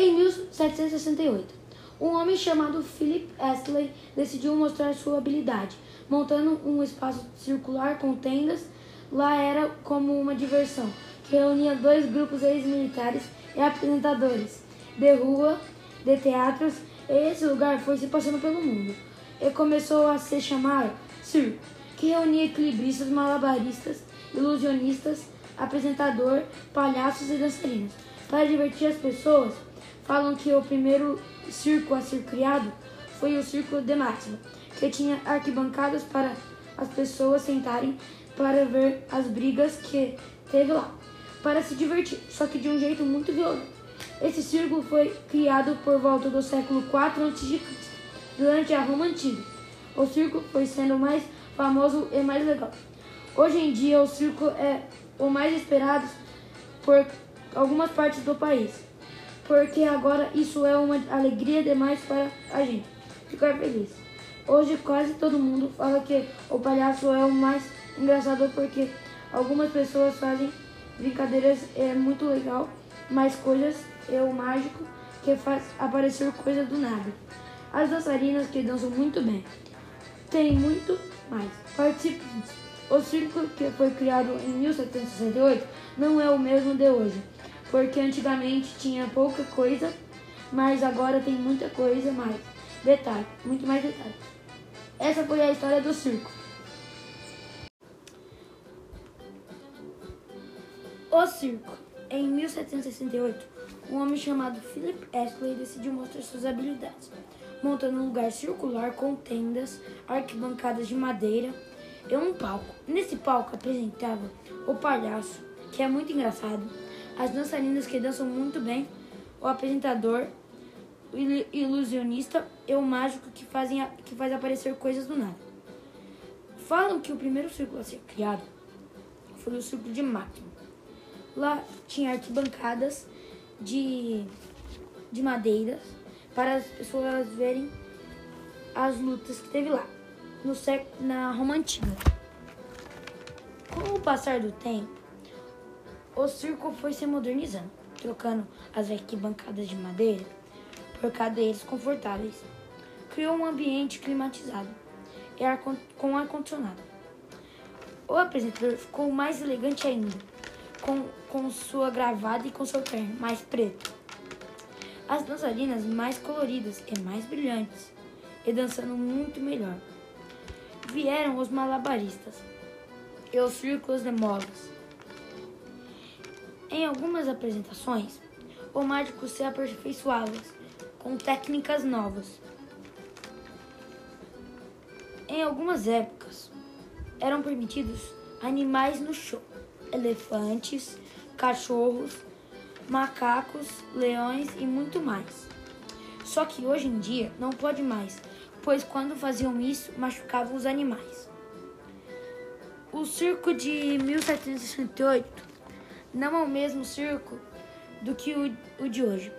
Em 1768, um homem chamado Philip Astley decidiu mostrar sua habilidade, montando um espaço circular com tendas. Lá era como uma diversão, que reunia dois grupos ex-militares e apresentadores de rua, de teatros, e esse lugar foi se passando pelo mundo. E começou a se chamar circo, que reunia equilibristas, malabaristas, ilusionistas, apresentador, palhaços e dançarinos. Para divertir as pessoas, falam que o primeiro circo a ser criado foi o Circo de Máxima, que tinha arquibancadas para as pessoas sentarem para ver as brigas que teve lá, para se divertir, só que de um jeito muito violento. Esse circo foi criado por volta do século IV a.C., durante a Roma Antiga. O circo foi sendo mais famoso e mais legal. Hoje em dia, o circo é o mais esperado por algumas partes do país, porque agora isso é uma alegria demais para a gente ficar feliz. Hoje quase todo mundo fala que o palhaço é o mais engraçado porque algumas pessoas fazem brincadeiras é muito legal, mas coisas é o mágico que faz aparecer coisas do nada. As dançarinas que dançam muito bem. Tem muito mais participantes. O circo que foi criado em 1768 não é o mesmo de hoje, porque antigamente tinha pouca coisa, mas agora tem muita coisa mais. Detalhe, muito mais detalhes. Essa foi a história do circo. O circo. Em 1768, um homem chamado Philip Astley decidiu mostrar suas habilidades, montando um lugar circular com tendas, arquibancadas de madeira e um palco. Nesse palco apresentava o palhaço, que é muito engraçado, as dançarinas que dançam muito bem, o apresentador, o ilusionista e o mágico que, fazem, que faz aparecer coisas do nada. Falam que o primeiro círculo a ser criado foi o círculo de máquina. Lá tinha arquibancadas de, de madeira para as pessoas verem as lutas que teve lá no século, na Roma Antiga. Com o passar do tempo, o circo foi se modernizando, trocando as arquibancadas de madeira por cadeiras confortáveis. Criou um ambiente climatizado e ar, com ar-condicionado. O apresentador ficou mais elegante ainda, com, com sua gravata e com seu terno mais preto. As dançarinas mais coloridas e mais brilhantes, e dançando muito melhor. Vieram os malabaristas e os círculos de molas. Em algumas apresentações, o mágico se aperfeiçoava com técnicas novas. Em algumas épocas, eram permitidos animais no show: elefantes, cachorros, macacos, leões e muito mais. Só que hoje em dia não pode mais, pois quando faziam isso machucavam os animais. O circo de 1768 não é o mesmo circo do que o, o de hoje.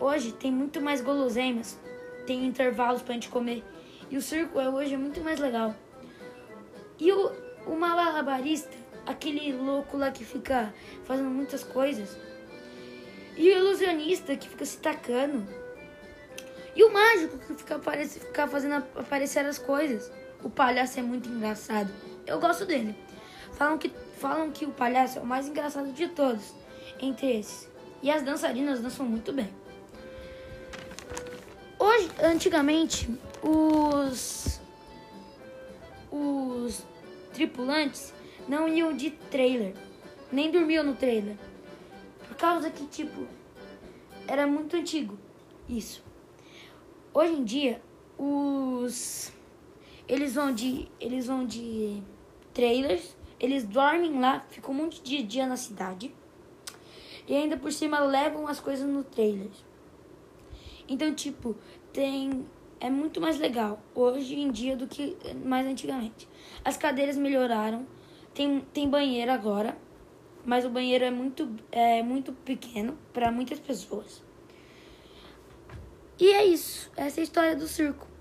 Hoje tem muito mais guloseimas, tem intervalos para a gente comer e o circo é hoje é muito mais legal. E o, o malabarista, aquele louco lá que fica fazendo muitas coisas, e o ilusionista que fica se tacando e o mágico que fica, aparece, fica fazendo aparecer as coisas. O palhaço é muito engraçado. Eu gosto dele. Falam que, falam que o palhaço é o mais engraçado de todos entre esses. E as dançarinas dançam muito bem. Hoje, antigamente, os os tripulantes não iam de trailer, nem dormiam no trailer. Por causa que, tipo, era muito antigo isso. Hoje em dia, os eles vão de eles vão de trailers, eles dormem lá, ficam um monte de dia na cidade. E ainda por cima levam as coisas no trailer. Então, tipo, tem é muito mais legal hoje em dia do que mais antigamente. As cadeiras melhoraram, tem, tem banheiro agora, mas o banheiro é muito, é muito pequeno para muitas pessoas. E é isso. Essa é a história do circo.